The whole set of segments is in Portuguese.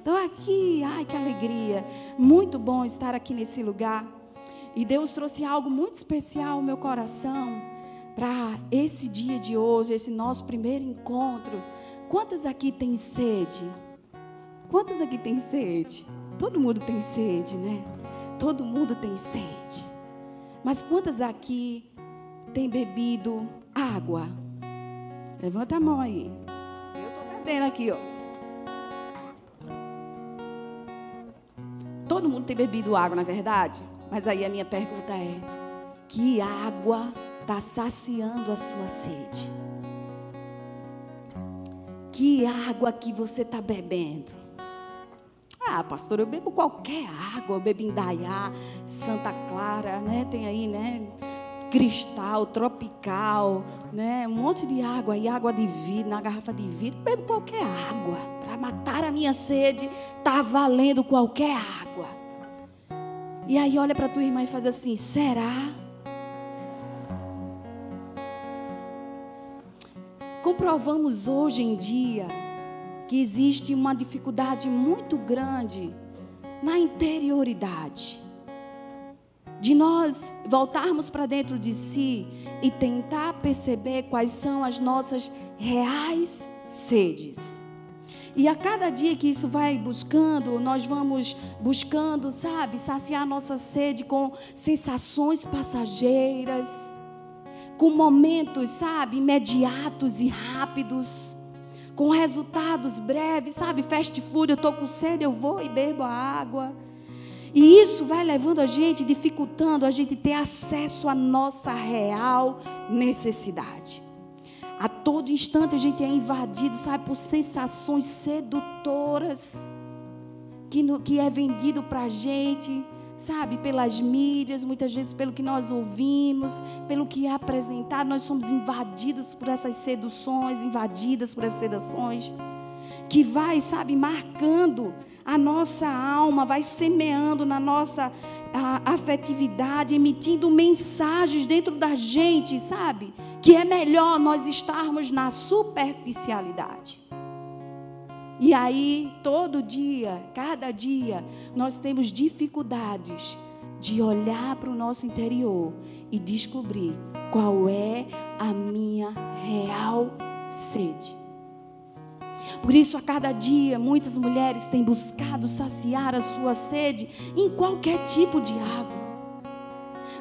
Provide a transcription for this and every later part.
Estou aqui, ai que alegria. Muito bom estar aqui nesse lugar. E Deus trouxe algo muito especial ao meu coração para esse dia de hoje, esse nosso primeiro encontro. Quantas aqui têm sede? Quantas aqui têm sede? Todo mundo tem sede, né? Todo mundo tem sede. Mas quantas aqui têm bebido água? Levanta a mão aí. Eu estou bebendo aqui, ó. Todo mundo tem bebido água, na verdade? Mas aí a minha pergunta é: que água está saciando a sua sede? Que água que você está bebendo? Ah, pastor, eu bebo qualquer água, eu bebo Indaiá, Santa Clara, né? Tem aí, né? Cristal, tropical, né? Um monte de água aí, água de vidro, na garrafa de vidro. Bebo qualquer água. Para matar a minha sede, tá valendo qualquer água. E aí olha para tua irmã e faz assim: será? Comprovamos hoje em dia que existe uma dificuldade muito grande na interioridade. De nós voltarmos para dentro de si e tentar perceber quais são as nossas reais sedes. E a cada dia que isso vai buscando, nós vamos buscando, sabe, saciar nossa sede com sensações passageiras, com momentos, sabe, imediatos e rápidos com resultados breves, sabe? Fast food, eu estou com sede, eu vou e bebo a água. E isso vai levando a gente, dificultando a gente ter acesso à nossa real necessidade. A todo instante a gente é invadido, sabe, por sensações sedutoras que, no, que é vendido para a gente sabe, pelas mídias, muitas vezes pelo que nós ouvimos, pelo que é apresentado, nós somos invadidos por essas seduções, invadidas por essas seduções, que vai, sabe, marcando a nossa alma, vai semeando na nossa afetividade, emitindo mensagens dentro da gente, sabe? Que é melhor nós estarmos na superficialidade. E aí, todo dia, cada dia, nós temos dificuldades de olhar para o nosso interior e descobrir qual é a minha real sede. Por isso, a cada dia, muitas mulheres têm buscado saciar a sua sede em qualquer tipo de água.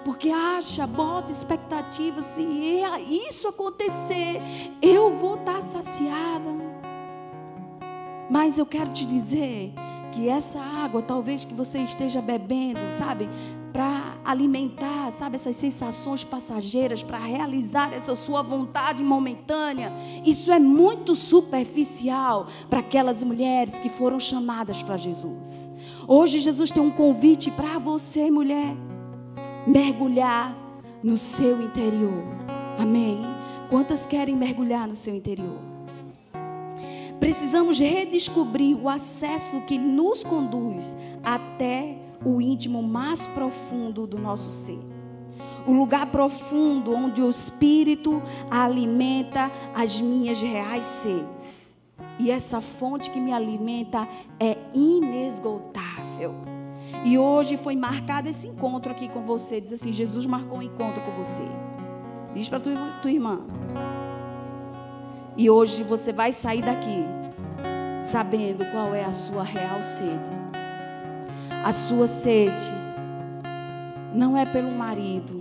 Porque acha, bota expectativa, se isso acontecer, eu vou estar saciada. Mas eu quero te dizer que essa água, talvez que você esteja bebendo, sabe, para alimentar, sabe, essas sensações passageiras, para realizar essa sua vontade momentânea, isso é muito superficial para aquelas mulheres que foram chamadas para Jesus. Hoje Jesus tem um convite para você, mulher, mergulhar no seu interior. Amém? Quantas querem mergulhar no seu interior? Precisamos redescobrir o acesso que nos conduz até o íntimo mais profundo do nosso ser. O lugar profundo onde o Espírito alimenta as minhas reais sedes. E essa fonte que me alimenta é inesgotável. E hoje foi marcado esse encontro aqui com você. Diz assim: Jesus marcou um encontro com você. Diz para tua, tua irmã. E hoje você vai sair daqui sabendo qual é a sua real sede. A sua sede não é pelo marido.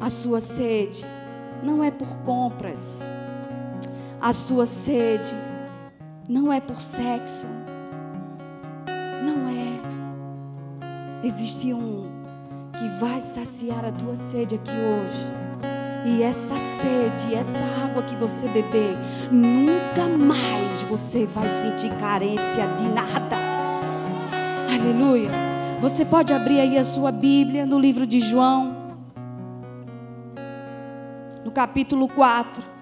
A sua sede não é por compras. A sua sede não é por sexo. Não é. Existe um que vai saciar a tua sede aqui hoje. E essa sede, essa água que você beber, nunca mais você vai sentir carência de nada. Aleluia. Você pode abrir aí a sua Bíblia no livro de João, no capítulo 4.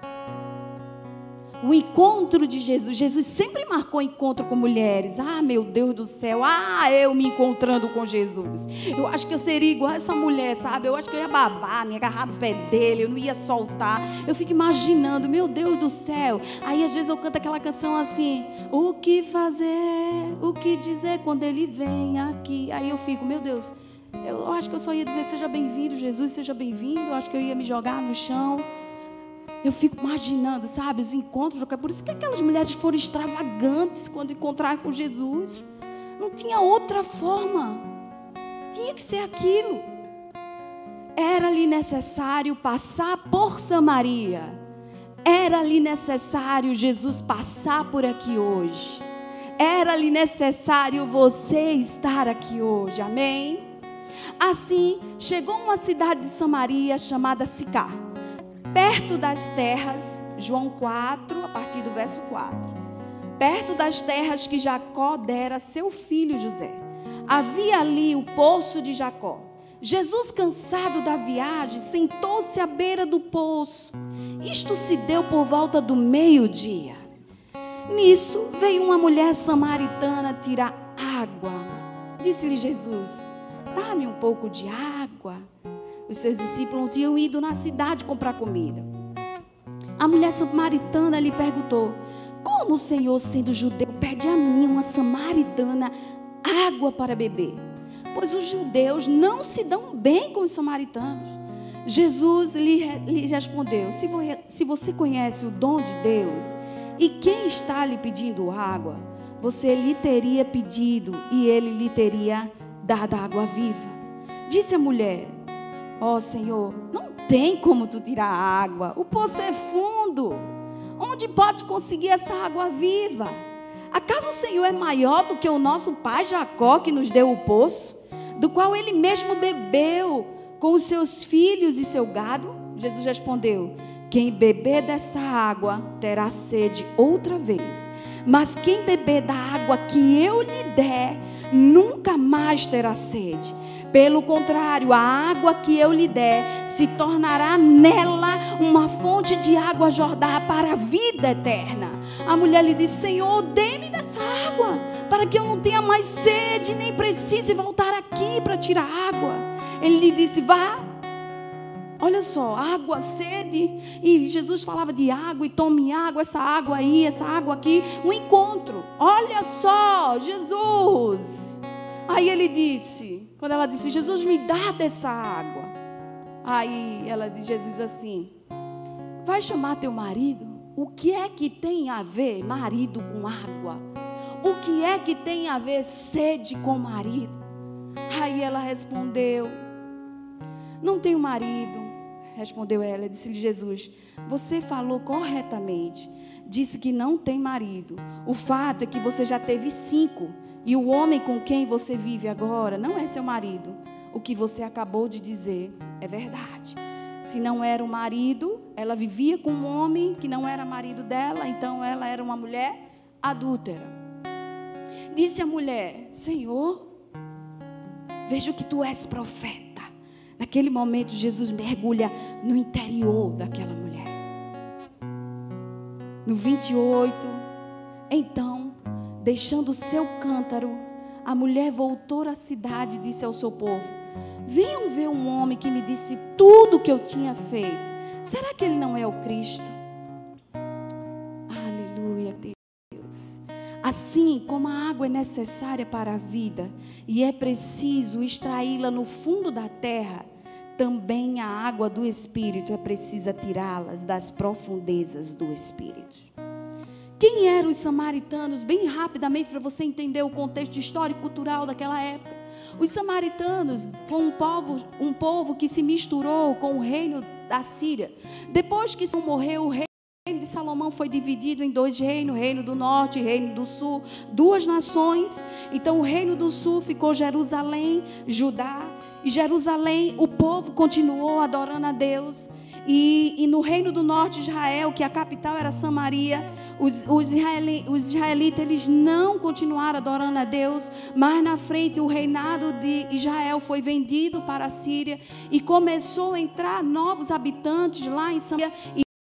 O encontro de Jesus. Jesus sempre marcou encontro com mulheres. Ah, meu Deus do céu, ah, eu me encontrando com Jesus. Eu acho que eu seria igual essa mulher, sabe? Eu acho que eu ia babar, me agarrar no pé dele, eu não ia soltar. Eu fico imaginando, meu Deus do céu. Aí às vezes eu canto aquela canção assim: O que fazer? O que dizer quando ele vem aqui? Aí eu fico, meu Deus. Eu acho que eu só ia dizer: Seja bem-vindo, Jesus, seja bem-vindo. Eu acho que eu ia me jogar no chão. Eu fico imaginando, sabe, os encontros. Por isso que aquelas mulheres foram extravagantes quando encontraram com Jesus. Não tinha outra forma. Tinha que ser aquilo. Era-lhe necessário passar por Samaria. Era-lhe necessário Jesus passar por aqui hoje. Era-lhe necessário você estar aqui hoje. Amém? Assim, chegou uma cidade de Samaria chamada Sicar perto das terras, João 4, a partir do verso 4. Perto das terras que Jacó dera a seu filho José. Havia ali o poço de Jacó. Jesus, cansado da viagem, sentou-se à beira do poço. Isto se deu por volta do meio-dia. Nisso veio uma mulher samaritana tirar água. Disse-lhe Jesus: Dá-me um pouco de água. Os seus discípulos tinham ido na cidade comprar comida. A mulher samaritana lhe perguntou: Como o Senhor, sendo judeu, pede a mim, uma samaritana, água para beber? Pois os judeus não se dão bem com os samaritanos. Jesus lhe, lhe respondeu: se, se você conhece o dom de Deus e quem está lhe pedindo água, você lhe teria pedido e ele lhe teria dado água viva. Disse a mulher: Ó oh, Senhor, não tem como tu tirar a água. O poço é fundo. Onde pode conseguir essa água viva? Acaso o Senhor é maior do que o nosso pai Jacó que nos deu o poço, do qual ele mesmo bebeu com os seus filhos e seu gado? Jesus respondeu: Quem beber dessa água terá sede outra vez. Mas quem beber da água que eu lhe der, nunca mais terá sede. Pelo contrário, a água que eu lhe der se tornará nela uma fonte de água jorrar para a vida eterna. A mulher lhe disse: Senhor, dê-me dessa água, para que eu não tenha mais sede, nem precise voltar aqui para tirar água. Ele lhe disse: Vá, Olha só, água, sede. E Jesus falava de água e tome água, essa água aí, essa água aqui. Um encontro. Olha só, Jesus. Aí ele disse, quando ela disse, Jesus, me dá dessa água. Aí ela diz, Jesus assim, vai chamar teu marido? O que é que tem a ver marido com água? O que é que tem a ver sede com marido? Aí ela respondeu, não tenho marido. Respondeu ela, disse-lhe Jesus, você falou corretamente. Disse que não tem marido. O fato é que você já teve cinco e o homem com quem você vive agora não é seu marido. O que você acabou de dizer é verdade. Se não era o marido, ela vivia com um homem que não era marido dela, então ela era uma mulher adúltera. Disse a mulher: Senhor, vejo que tu és profeta. Naquele momento, Jesus mergulha no interior daquela mulher. No 28, então Deixando o seu cântaro, a mulher voltou à cidade e disse ao seu povo: Venham ver um homem que me disse tudo o que eu tinha feito. Será que ele não é o Cristo? Aleluia, Deus. Assim como a água é necessária para a vida e é preciso extraí-la no fundo da terra, também a água do Espírito é precisa tirá-las das profundezas do Espírito. Quem eram os samaritanos? Bem rapidamente, para você entender o contexto histórico e cultural daquela época. Os samaritanos foram um povo, um povo que se misturou com o reino da Síria. Depois que morreu, o reino de Salomão foi dividido em dois reinos: reino do norte e reino do sul, duas nações. Então, o reino do sul ficou Jerusalém, Judá. E Jerusalém, o povo continuou adorando a Deus. E, e, no reino do norte de Israel, que a capital era Samaria, os, os, israeli, os israelitas eles não continuaram adorando a Deus, mas na frente o reinado de Israel foi vendido para a Síria e começou a entrar novos habitantes lá em Samaria.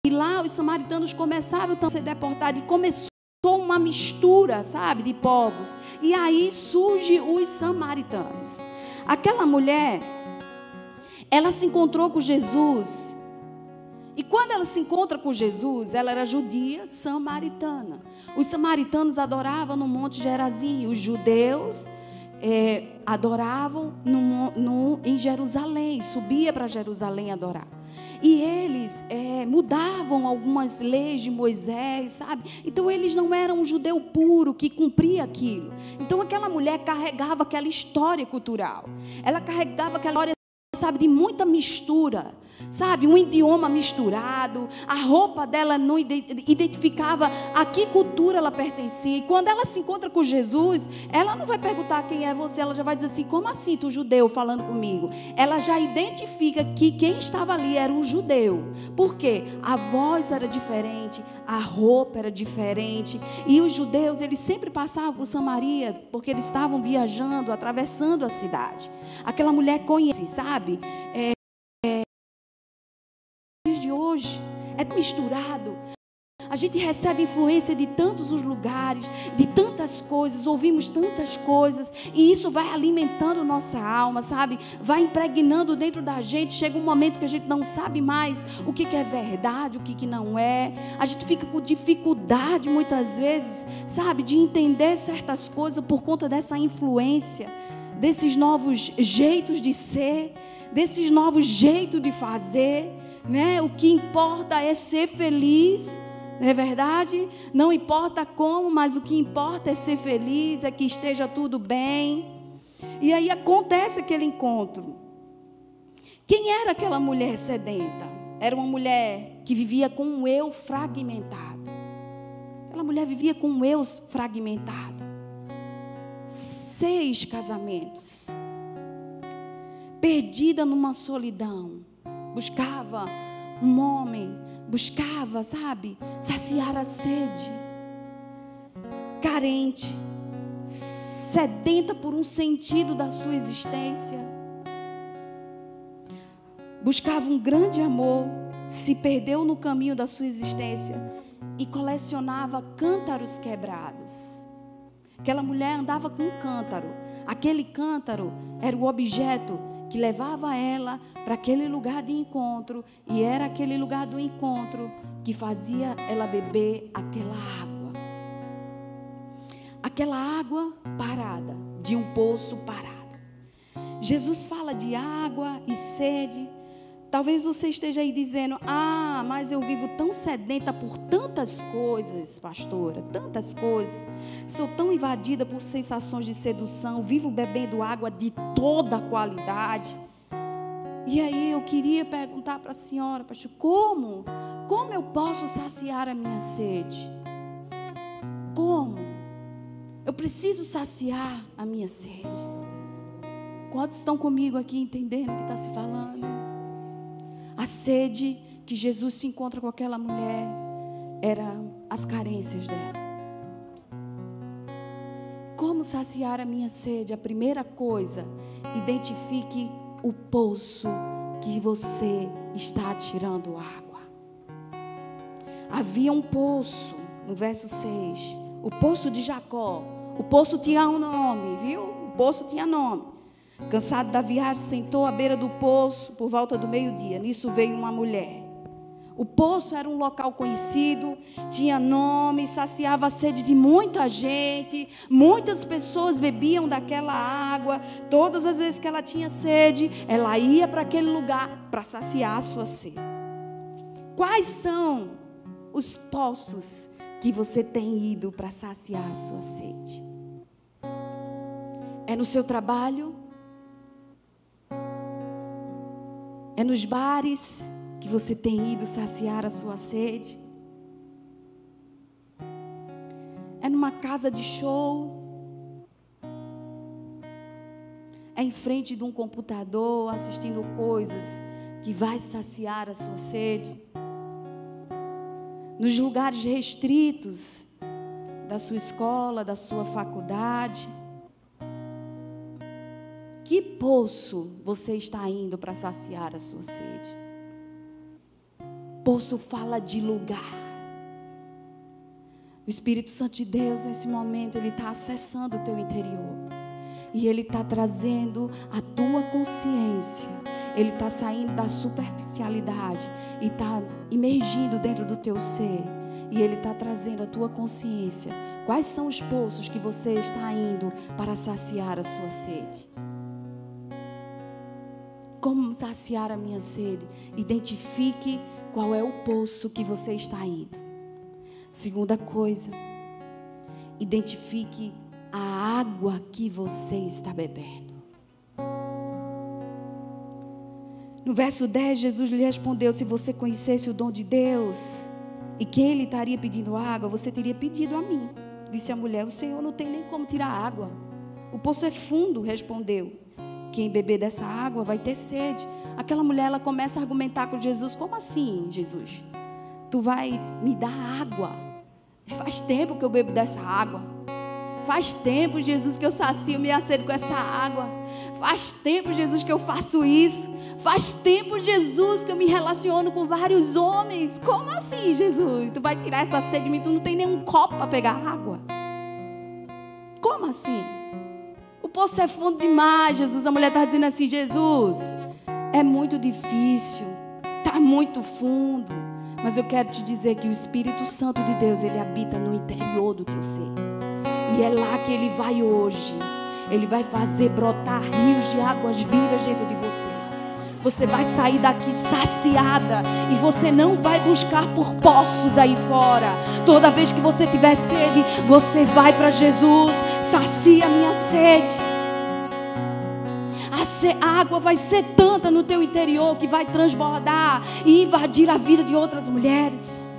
E lá os samaritanos começaram a ser deportados e começou uma mistura, sabe, de povos. E aí surge os samaritanos. Aquela mulher, ela se encontrou com Jesus. E quando ela se encontra com Jesus, ela era judia samaritana. Os samaritanos adoravam no Monte Gerazim, os judeus é, adoravam no, no, em Jerusalém, subia para Jerusalém adorar. E eles é, mudavam algumas leis de Moisés, sabe? Então eles não eram um judeu puro que cumpria aquilo. Então aquela mulher carregava aquela história cultural. Ela carregava aquela história, sabe, de muita mistura sabe, um idioma misturado, a roupa dela não identificava a que cultura ela pertencia. E quando ela se encontra com Jesus, ela não vai perguntar quem é você, ela já vai dizer assim: como assim, tu judeu falando comigo? Ela já identifica que quem estava ali era um judeu. Por quê? A voz era diferente, a roupa era diferente. E os judeus, eles sempre passavam por Samaria, porque eles estavam viajando, atravessando a cidade. Aquela mulher conhece, sabe? É, hoje. É misturado. A gente recebe influência de tantos os lugares, de tantas coisas, ouvimos tantas coisas, e isso vai alimentando nossa alma, sabe? Vai impregnando dentro da gente. Chega um momento que a gente não sabe mais o que, é verdade, o que, que não é. A gente fica com dificuldade muitas vezes, sabe, de entender certas coisas por conta dessa influência, desses novos jeitos de ser, desses novos jeitos de fazer né? O que importa é ser feliz, não é verdade? Não importa como, mas o que importa é ser feliz, é que esteja tudo bem. E aí acontece aquele encontro. Quem era aquela mulher sedenta? Era uma mulher que vivia com um eu fragmentado. Aquela mulher vivia com um eu fragmentado. Seis casamentos. Perdida numa solidão buscava um homem, buscava, sabe, saciar a sede, carente, sedenta por um sentido da sua existência. Buscava um grande amor, se perdeu no caminho da sua existência e colecionava cântaros quebrados. Aquela mulher andava com um cântaro. Aquele cântaro era o objeto que levava ela para aquele lugar de encontro, e era aquele lugar do encontro que fazia ela beber aquela água. Aquela água parada, de um poço parado. Jesus fala de água e sede. Talvez você esteja aí dizendo: Ah, mas eu vivo tão sedenta por tantas coisas, pastora, tantas coisas. Sou tão invadida por sensações de sedução, vivo bebendo água de toda qualidade. E aí eu queria perguntar para a senhora, pastor, como? Como eu posso saciar a minha sede? Como? Eu preciso saciar a minha sede. Quantos estão comigo aqui entendendo o que está se falando? A sede que Jesus se encontra com aquela mulher eram as carências dela. Como saciar a minha sede? A primeira coisa, identifique o poço que você está tirando água. Havia um poço, no verso 6, o poço de Jacó. O poço tinha um nome, viu? O poço tinha nome. Cansado da viagem, sentou à beira do poço por volta do meio-dia. Nisso veio uma mulher. O poço era um local conhecido, tinha nome, saciava a sede de muita gente. Muitas pessoas bebiam daquela água. Todas as vezes que ela tinha sede, ela ia para aquele lugar para saciar a sua sede. Quais são os poços que você tem ido para saciar a sua sede? É no seu trabalho? É nos bares que você tem ido saciar a sua sede? É numa casa de show? É em frente de um computador assistindo coisas que vai saciar a sua sede? Nos lugares restritos da sua escola, da sua faculdade? Que poço você está indo para saciar a sua sede? Poço fala de lugar. O Espírito Santo de Deus, nesse momento, ele está acessando o teu interior. E ele está trazendo a tua consciência. Ele está saindo da superficialidade e está imergindo dentro do teu ser. E ele está trazendo a tua consciência. Quais são os poços que você está indo para saciar a sua sede? Como saciar a minha sede? Identifique qual é o poço que você está indo. Segunda coisa, identifique a água que você está bebendo. No verso 10, Jesus lhe respondeu: Se você conhecesse o dom de Deus e que ele estaria pedindo água, você teria pedido a mim. Disse a mulher: O Senhor não tem nem como tirar água. O poço é fundo, respondeu. Quem beber dessa água vai ter sede. Aquela mulher ela começa a argumentar com Jesus: Como assim, Jesus? Tu vai me dar água? Faz tempo que eu bebo dessa água. Faz tempo, Jesus, que eu sacio minha sede com essa água. Faz tempo, Jesus, que eu faço isso. Faz tempo, Jesus, que eu me relaciono com vários homens. Como assim, Jesus? Tu vai tirar essa sede de mim? Tu não tem nenhum copo para pegar água? Como assim? Poço é fundo demais, Jesus. A mulher está dizendo assim: Jesus, é muito difícil, está muito fundo. Mas eu quero te dizer que o Espírito Santo de Deus, ele habita no interior do teu ser. E é lá que ele vai hoje. Ele vai fazer brotar rios de águas vivas dentro de você. Você vai sair daqui saciada e você não vai buscar por poços aí fora. Toda vez que você tiver sede, você vai para Jesus, sacia minha sede. A água vai ser tanta no teu interior que vai transbordar e invadir a vida de outras mulheres.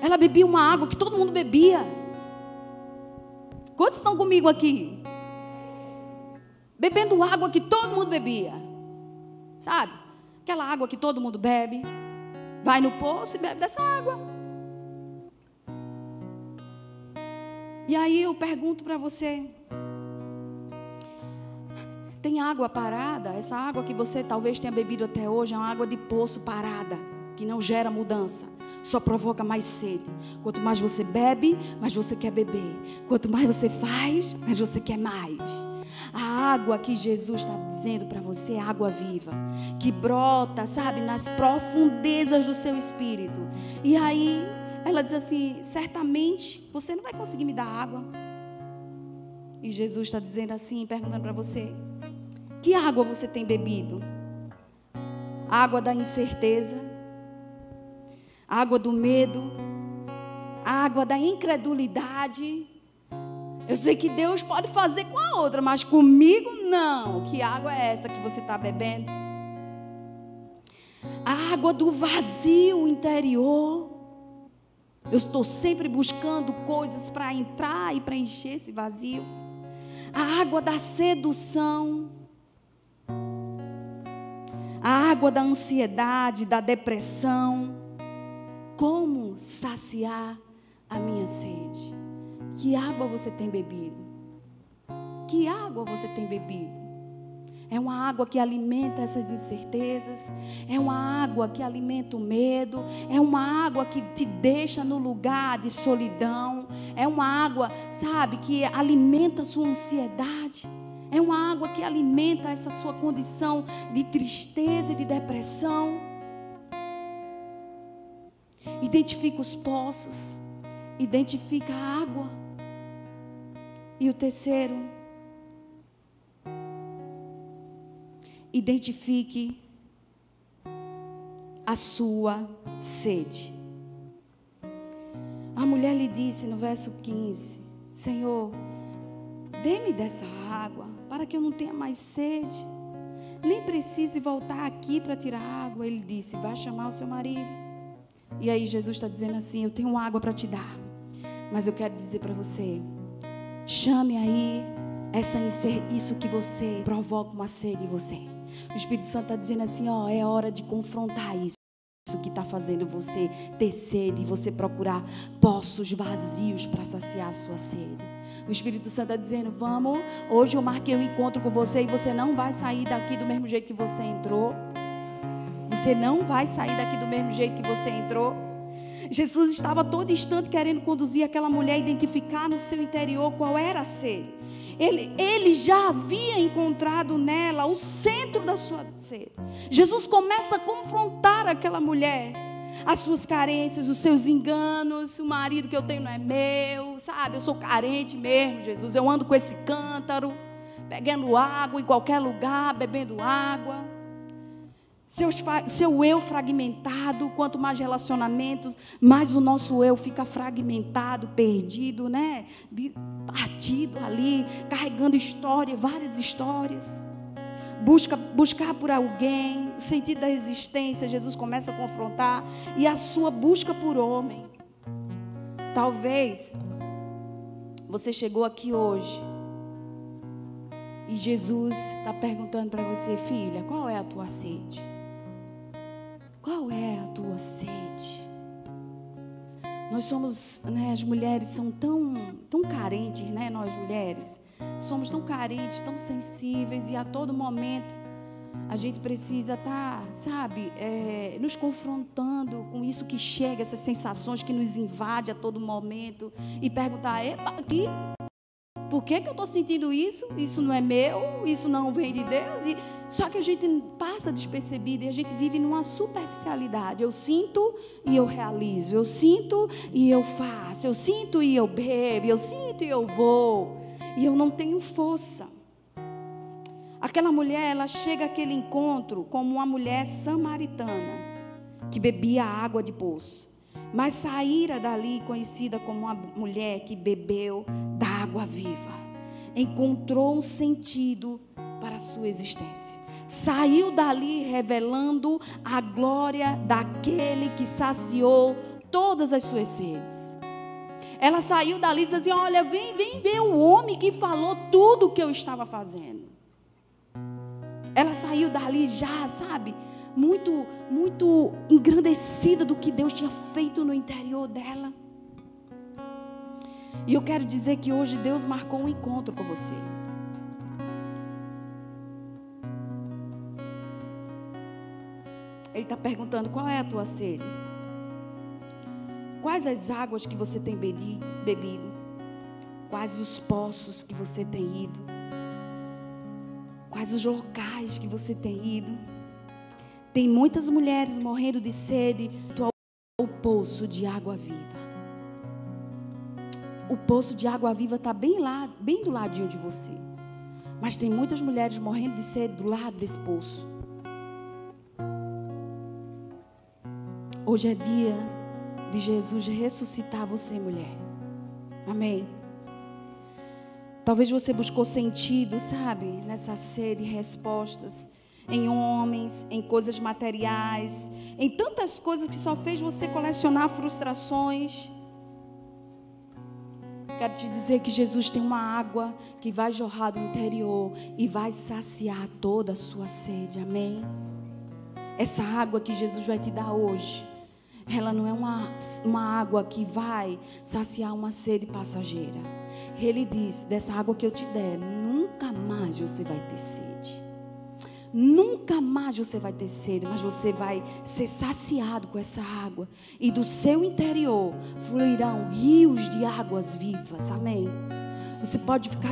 Ela bebia uma água que todo mundo bebia. Quantos estão comigo aqui? Bebendo água que todo mundo bebia. Sabe? Aquela água que todo mundo bebe. Vai no poço e bebe dessa água. E aí eu pergunto para você: tem água parada? Essa água que você talvez tenha bebido até hoje é uma água de poço parada, que não gera mudança, só provoca mais sede. Quanto mais você bebe, mais você quer beber. Quanto mais você faz, mais você quer mais. A água que Jesus está dizendo para você é água viva, que brota, sabe, nas profundezas do seu espírito. E aí ela diz assim: certamente você não vai conseguir me dar água. E Jesus está dizendo assim, perguntando para você: que água você tem bebido? Água da incerteza, água do medo, água da incredulidade. Eu sei que Deus pode fazer com a outra, mas comigo não. Que água é essa que você está bebendo? A água do vazio interior. Eu estou sempre buscando coisas para entrar e preencher esse vazio. A água da sedução. A água da ansiedade, da depressão. Como saciar a minha sede? Que água você tem bebido? Que água você tem bebido? É uma água que alimenta essas incertezas. É uma água que alimenta o medo. É uma água que te deixa no lugar de solidão. É uma água, sabe, que alimenta a sua ansiedade. É uma água que alimenta essa sua condição de tristeza e de depressão. Identifica os poços. Identifica a água. E o terceiro, identifique a sua sede. A mulher lhe disse no verso 15: Senhor, dê-me dessa água, para que eu não tenha mais sede, nem precise voltar aqui para tirar água. Ele disse: Vá chamar o seu marido. E aí Jesus está dizendo assim: Eu tenho água para te dar, mas eu quero dizer para você: chame aí essa isso que você provoca uma sede em você. O Espírito Santo está dizendo assim: ó, é hora de confrontar isso. Isso que está fazendo você ter sede e você procurar poços vazios para saciar a sua sede. O Espírito Santo está dizendo: Vamos, hoje eu marquei um encontro com você e você não vai sair daqui do mesmo jeito que você entrou. Você não vai sair daqui do mesmo jeito que você entrou. Jesus estava todo instante querendo conduzir aquela mulher a identificar no seu interior qual era a sede. Ele, ele já havia encontrado nela o centro da sua sede. Jesus começa a confrontar aquela mulher, as suas carências, os seus enganos. O marido que eu tenho não é meu, sabe? Eu sou carente mesmo, Jesus. Eu ando com esse cântaro, pegando água em qualquer lugar, bebendo água. Seu, seu eu fragmentado, quanto mais relacionamentos, mais o nosso eu fica fragmentado, perdido, né? Partido ali, carregando história, várias histórias. Busca, buscar por alguém, o sentido da existência, Jesus começa a confrontar, e a sua busca por homem. Talvez você chegou aqui hoje e Jesus está perguntando para você, filha, qual é a tua sede? Qual é a tua sede? Nós somos, né, as mulheres são tão, tão carentes, né, nós mulheres. Somos tão carentes, tão sensíveis e a todo momento a gente precisa estar, tá, sabe, é, nos confrontando com isso que chega, essas sensações que nos invadem a todo momento e perguntar: epa, aqui, por que, que eu estou sentindo isso? Isso não é meu, isso não vem de Deus. E, só que a gente passa despercebido e a gente vive numa superficialidade. Eu sinto e eu realizo. Eu sinto e eu faço. Eu sinto e eu bebo. Eu sinto e eu vou. E eu não tenho força. Aquela mulher, ela chega àquele encontro como uma mulher samaritana que bebia água de poço. Mas saíra dali conhecida como uma mulher que bebeu da água viva. Encontrou um sentido para a sua existência. Saiu dali revelando a glória daquele que saciou todas as suas sedes. Ela saiu dali e disse assim: Olha, vem, vem ver o homem que falou tudo o que eu estava fazendo. Ela saiu dali já, sabe? muito, muito engrandecida do que Deus tinha feito no interior dela. E eu quero dizer que hoje Deus marcou um encontro com você. Ele está perguntando: qual é a tua sede? Quais as águas que você tem bebido? Quais os poços que você tem ido? Quais os locais que você tem ido? Tem muitas mulheres morrendo de sede ao poço de água viva. O poço de água viva está bem lá, bem do ladinho de você. Mas tem muitas mulheres morrendo de sede do lado desse poço. Hoje é dia de Jesus ressuscitar você, mulher. Amém. Talvez você buscou sentido, sabe, nessa sede e respostas em homens, em coisas materiais, em tantas coisas que só fez você colecionar frustrações. Quero te dizer que Jesus tem uma água que vai jorrar do interior e vai saciar toda a sua sede. Amém? Essa água que Jesus vai te dar hoje, ela não é uma, uma água que vai saciar uma sede passageira. Ele diz: dessa água que eu te der, nunca mais você vai ter sede. Nunca mais você vai ter sede, mas você vai ser saciado com essa água. E do seu interior fluirão rios de águas vivas. Amém. Você pode ficar